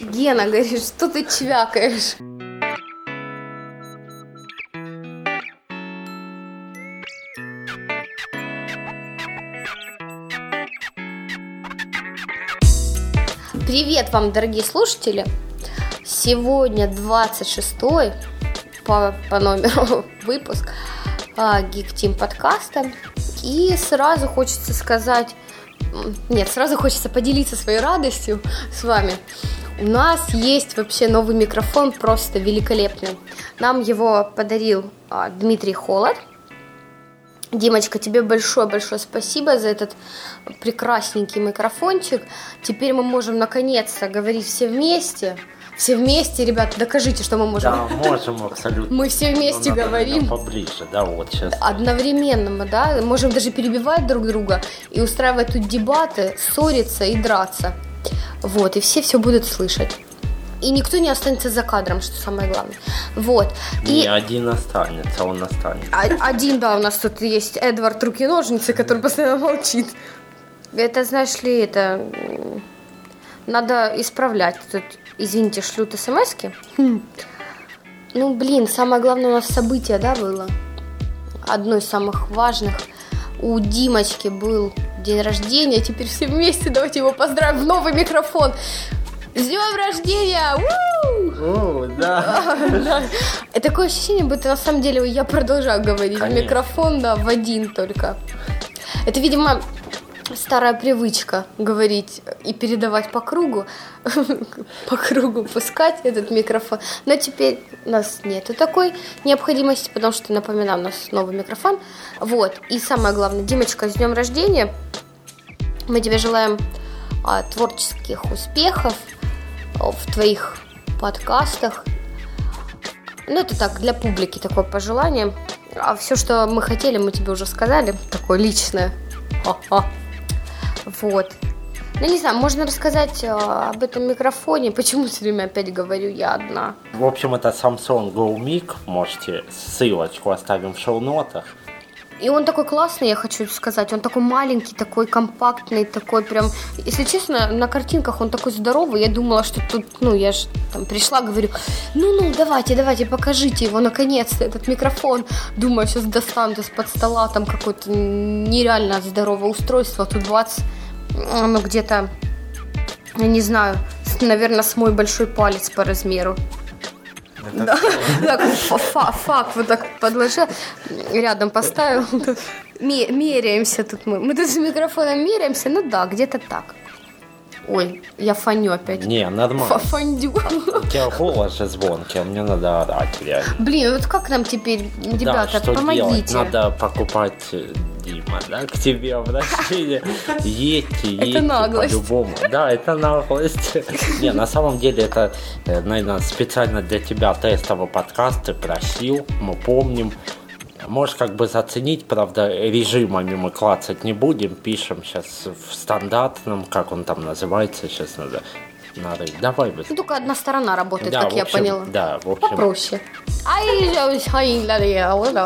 Гена, говоришь, что ты чвякаешь? Привет вам, дорогие слушатели! Сегодня 26 по, по номеру выпуск а, Geek Team подкаста. И сразу хочется сказать... Нет, сразу хочется поделиться своей радостью с вами. У нас есть вообще новый микрофон, просто великолепный. Нам его подарил а, Дмитрий Холод. Димочка, тебе большое-большое спасибо за этот прекрасненький микрофончик. Теперь мы можем наконец-то говорить все вместе. Все вместе, ребята, докажите, что мы можем. Да, можем абсолютно. Мы все вместе надо, говорим. Поближе, да, вот сейчас. Одновременно мы, да, можем даже перебивать друг друга и устраивать тут дебаты, ссориться и драться. Вот, и все все будут слышать. И никто не останется за кадром, что самое главное. Вот. И Не один останется, он останется. о- один, да, у нас тут есть Эдвард Руки-ножницы, который постоянно молчит. Это, знаешь ли, это... Надо исправлять. Тут, извините, шлют смс-ки. Хм. Ну, блин, самое главное у нас событие, да, было? Одно из самых важных. У Димочки был день рождения, теперь все вместе давайте его поздравим в новый микрофон. С днем рождения! О, да. Да. И такое ощущение, будто на самом деле я продолжаю говорить Конечно. микрофон, да, в один только. Это, видимо, старая привычка говорить и передавать по кругу, по кругу пускать этот микрофон. Но теперь у нас нету такой необходимости, потому что, напоминаю, у нас новый микрофон. Вот. И самое главное, Димочка, с днем рождения. Мы тебе желаем а, творческих успехов а, в твоих подкастах. Ну, это так, для публики такое пожелание. А все, что мы хотели, мы тебе уже сказали. Такое личное. Ха-ха. Вот. Ну, не знаю, можно рассказать а, об этом микрофоне. Почему все время опять говорю я одна? В общем, это Samsung Go Mic. Можете ссылочку оставим в шоу-нотах. И он такой классный, я хочу сказать. Он такой маленький, такой компактный, такой прям... Если честно, на картинках он такой здоровый. Я думала, что тут, ну, я же там пришла, говорю, ну-ну, давайте, давайте, покажите его, наконец-то, этот микрофон. Думаю, сейчас достану из-под стола там какое-то нереально здоровое устройство. Тут 20, ну, где-то, я не знаю, наверное, с мой большой палец по размеру. Да, так фа- фа- фак вот так подложил, рядом поставил. Ме- Меряемся тут мы. Мы тут с микрофоном меряемся, ну да, где-то так. Ой, я фоню опять. Не, нормально. Фондю. У тебя голос же звонкий, а мне надо орать реально. Блин, вот как нам теперь, да, ребята, что делать? помогите. Надо покупать э, Дима, да, к тебе обращение. Едьте, едьте по-любому. Да, это наглость. Не, на самом деле это, э, наверное, специально для тебя тестовый подкаст ты просил, мы помним. Можешь как бы заценить, правда, режимами мы клацать не будем, пишем сейчас в стандартном, как он там называется, сейчас надо нарыть. Давай Ну, быстрее. только одна сторона работает, Да, как в я общем, поняла. Да, в общем, Попроще.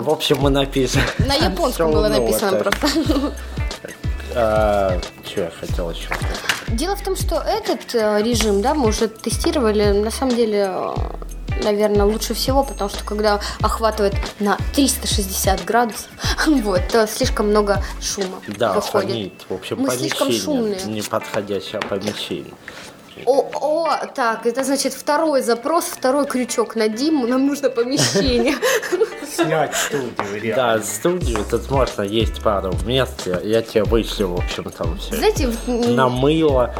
В общем, мы напишем. На японском было написано шоу-ноты. просто. А, что я хотел еще? Дело в том, что этот э, режим, да, мы уже тестировали, на самом деле, э, наверное, лучше всего, потому что когда охватывает на 360 градусов, вот, то слишком много шума Да, выходит. фонит. В общем, Мы слишком шумные. Неподходящее помещение. О, о, так, это значит второй запрос, второй крючок на Диму, нам нужно помещение. Снять студию, реально. Да, студию тут можно есть пару мест. Я, тебе вышлю, в общем, там все. Знаете, На мыло.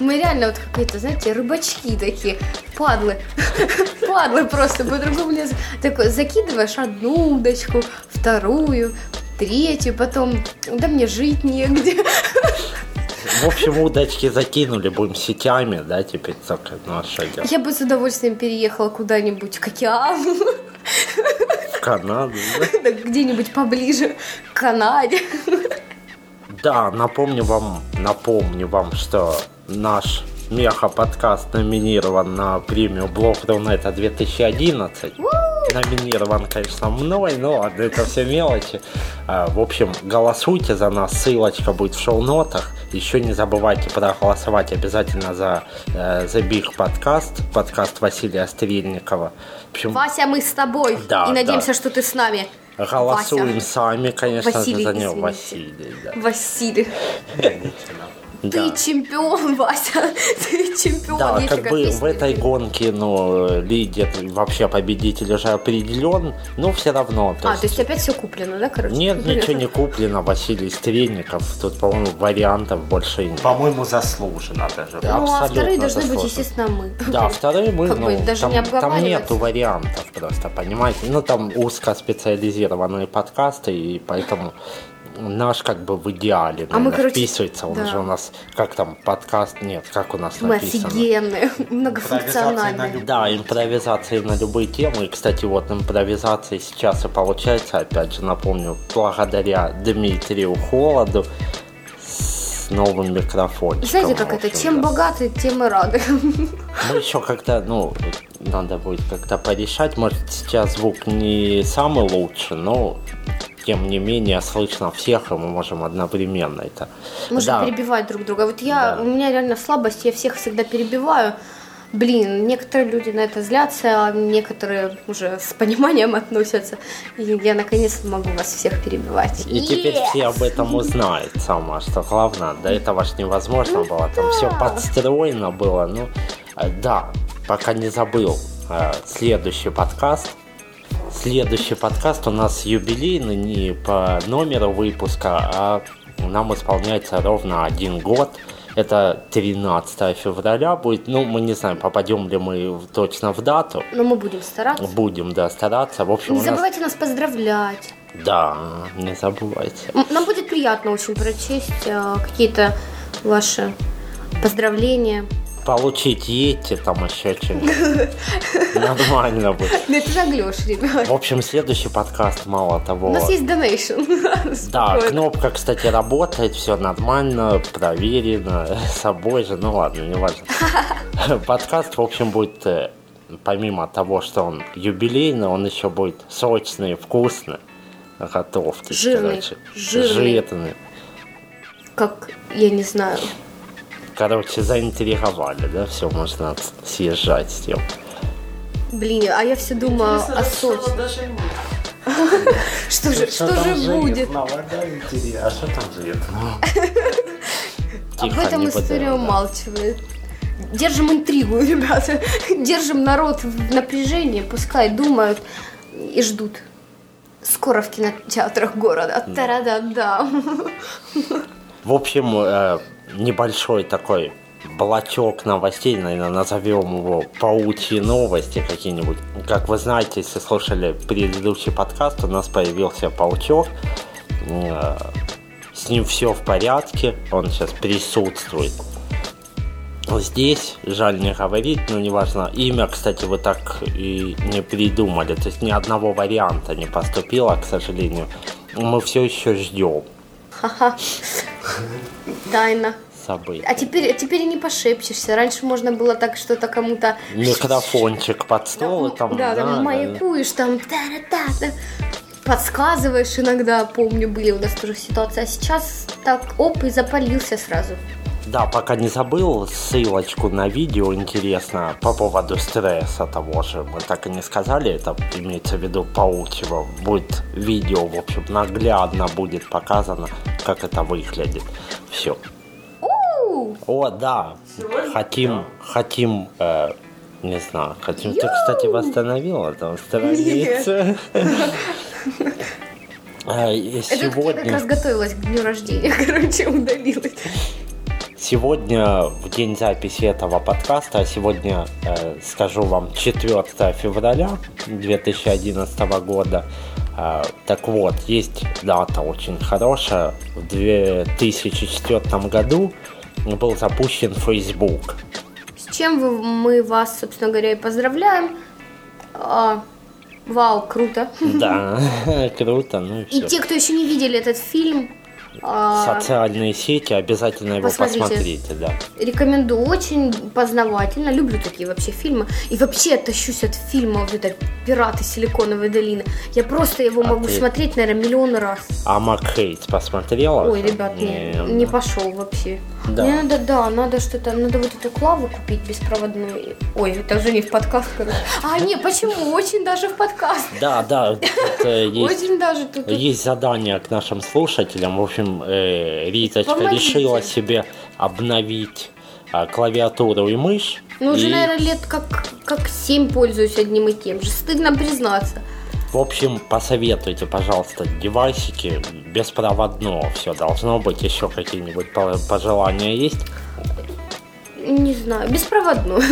мы реально вот какие-то, знаете, рыбачки такие, падлы, падлы просто, по-другому не... Такой, закидываешь одну удочку, вторую, третью, потом, да мне жить негде. В общем, удочки закинули, будем сетями, да, теперь только наше дело. Я бы с удовольствием переехала куда-нибудь к океану, В Канаду, да? где-нибудь поближе к Канаде. Да, напомню вам, напомню вам, что наш меха подкаст номинирован на премию Блог Рунета 2011. Номинирован, конечно, мной, но ладно, это все мелочи. А, в общем, голосуйте за нас, ссылочка будет в шоу-нотах. Еще не забывайте проголосовать обязательно за э, The Big Podcast, подкаст Василия Стрельникова. В общем, Вася, мы с тобой. Да, и надеемся, да. что ты с нами. Голосуем Вася. сами, конечно, Василий, за него. Извините. Василий, да. Василий. Ты да. чемпион, Вася. Ты чемпион. Да, как бы в этой гонке, ну, лидер, вообще победитель уже определен, но все равно. То а, есть... то есть опять все куплено, да, короче? Нет, ничего не куплено. Василий Стрельников. Тут, по-моему, вариантов больше нет. По-моему, заслуженно даже. Да, ну, а вторые должны быть, естественно, мы. Да, вторые мы, как ну, бы, даже там, не там нету вариантов просто, понимаете? Ну, там узкоспециализированные подкасты, и поэтому наш как бы в идеале а мы, короче, вписывается. Он да. же у нас, как там, подкаст, нет, как у нас мы написано. Мы офигенные, многофункциональные. Да, импровизации на любые темы. И, кстати, вот импровизация сейчас и получается, опять же, напомню, благодаря Дмитрию Холоду с новым микрофоном. Знаете, как это? Чем богаты, тем и рады. Мы еще как-то, ну, надо будет как-то порешать. Может, сейчас звук не самый лучший, но тем не менее слышно всех, и мы можем одновременно это. Можем да. перебивать друг друга. Вот я, да. у меня реально слабость, я всех всегда перебиваю. Блин, некоторые люди на это злятся, а некоторые уже с пониманием относятся. И я наконец могу вас всех перебивать. И yes! теперь все об этом узнают сама, что главное, до этого ж невозможно ну, было. Там да. все подстроено было. Ну, э, да, пока не забыл. Э, следующий подкаст – Следующий подкаст у нас юбилейный не по номеру выпуска, а нам исполняется ровно один год. Это 13 февраля будет. Ну, мы не знаем, попадем ли мы точно в дату. Но мы будем стараться. Будем, да, стараться. В общем, не забывайте нас... нас поздравлять. Да, не забывайте. Нам будет приятно очень прочесть э, какие-то ваши поздравления получить эти там еще что-нибудь. Нормально будет. Ну это заглешь, ребят. В общем, следующий подкаст, мало того. У нас есть донейшн. Да, кнопка, кстати, работает, все нормально, проверено, собой же, ну ладно, не важно. Подкаст, в общем, будет э, помимо того, что он юбилейный, он еще будет сочный, вкусный. Готовки, жирный, короче. Жирный. жирный. Как, я не знаю, короче, заинтриговали, да, все, можно съезжать с тем. Блин, а я все думаю о Сочи. Что же, что же будет? А что там живет? Об этом история умалчивает. Держим интригу, ребята. Держим народ в напряжении, пускай думают и ждут. Скоро в кинотеатрах города. Та-да-да. В общем, э, небольшой такой блочок новостей, наверное, назовем его паучьи новости какие-нибудь. Как вы знаете, если слушали предыдущий подкаст, у нас появился паучок. Э, с ним все в порядке, он сейчас присутствует. Здесь, жаль не говорить, но неважно. Имя, кстати, вы так и не придумали. То есть ни одного варианта не поступило, к сожалению. Мы все еще ждем. Ха-ха. Тайна. События. А теперь, теперь и не пошепчешься. Раньше можно было так что-то кому-то... Микрофончик под стол. Да, там, да, да, там маякуешь, там... Подсказываешь иногда, помню, были у нас тоже ситуации. А сейчас так, оп, и запалился сразу. Да, пока не забыл ссылочку на видео интересно по поводу стресса того же. Мы так и не сказали, это имеется в виду паучьего. Будет видео, в общем, наглядно будет показано, как это выглядит. Все. О, да. Хотим, хотим, э, не знаю, хотим. Ты, кстати, восстановила там страницу. Сегодня... Это как раз готовилась к дню рождения, короче, удалилась. Сегодня, в день записи этого подкаста, сегодня, э, скажу вам, 4 февраля 2011 года. Э, так вот, есть дата очень хорошая. В 2004 году был запущен Facebook. С чем вы, мы вас, собственно говоря, и поздравляем. А, вау, круто. Да, круто. Ну и, и те, кто еще не видели этот фильм, А, Социальные сети, обязательно его Посмотрите. посмотрите, да. Рекомендую, очень познавательно. Люблю такие вообще фильмы. И вообще тащусь от фильма вот это «Пираты Силиконовой долины». Я просто его А могу ты- смотреть, наверное, миллион раз. А Макхейт посмотрела? Ой, ребят, не, не пошел вообще. Да. Мне надо, да, надо что-то, надо вот эту клаву купить беспроводную. Ой, это уже не в подкаст, короче. А, не, почему? Очень даже в подкаст. Да, да, э, Очень даже тут. есть задание к нашим слушателям. В общем, э, Риточка решила себе обновить а, клавиатуру и мышь. Ну, уже, наверное, лет как, как 7 пользуюсь одним и тем же. Стыдно признаться. В общем, посоветуйте, пожалуйста, девайсики беспроводного. Все должно быть. Еще какие-нибудь по- пожелания есть? Не знаю, беспроводную.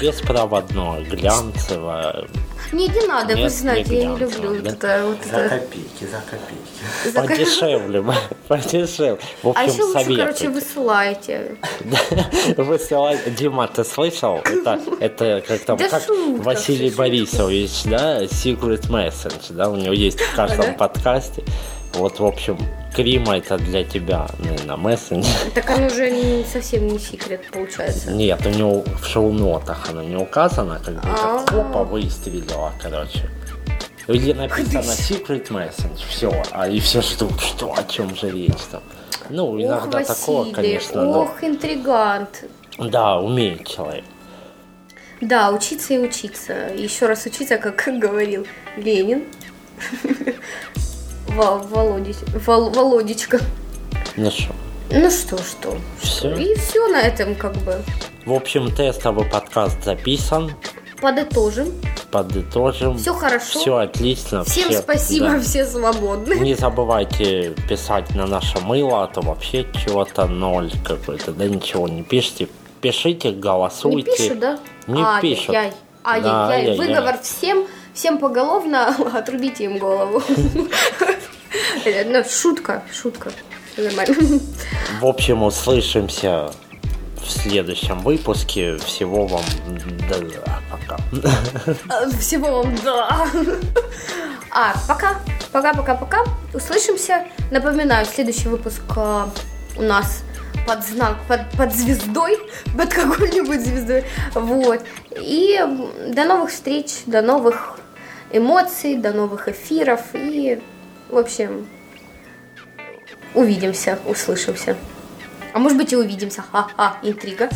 Беспроводное, глянцевое. Не, не надо, вы Нет, знаете, не я не люблю да? вот это. Вот За это. копейки, за копейки. За Подешевле, подешевле. В А общем, еще лучше, короче, советуйте. высылайте. Высылай- Дима, ты слышал? Это, это как там, Да как шутка, Василий шутка. Борисович, да, Secret Message, да, у него есть в каждом подкасте. Вот, в общем, Крима это для тебя, наверное, мессенджер. Так оно уже не- совсем не секрет получается. Нет, у него в шоу-нотах оно не указано, как бы так А. выстрелила, короче. Или написано Secret Message, все, а и все ждут, что, о чем же речь там. Ну, Ох, иногда такого, Василий, конечно, но- ох, интригант. Да, умеет человек. Да, учиться и учиться. Еще раз учиться, как говорил Ленин. Володич, Вол- Володечка. Ну что, Ну что, что. Всё? И все на этом как бы. В общем, тестовый подкаст записан. Подытожим. Подытожим. Всё хорошо. Все отлично. Всем все- спасибо, да. все свободны. Не забывайте писать на наше мыло, а то вообще чего-то ноль какой-то. Да ничего не пишите. Пишите, Не голосуйте. пишут, да? Не пишут. Ай-яй-яй. Да, Ай-яй-яй. ай-яй-яй. Выговор всем, всем поголовно отрубите им голову. Ну, шутка, шутка. Всё Нормально. В общем, услышимся в следующем выпуске. Всего вам да, пока. Всего вам да. А, пока. Пока-пока-пока. Услышимся. Напоминаю, следующий выпуск а, у нас под знак, под, под звездой, под какой-нибудь звездой. Вот. И до новых встреч, до новых эмоций, до новых эфиров. И, в общем, увидимся, услышимся. А может быть и увидимся. Ха-ха, интрига.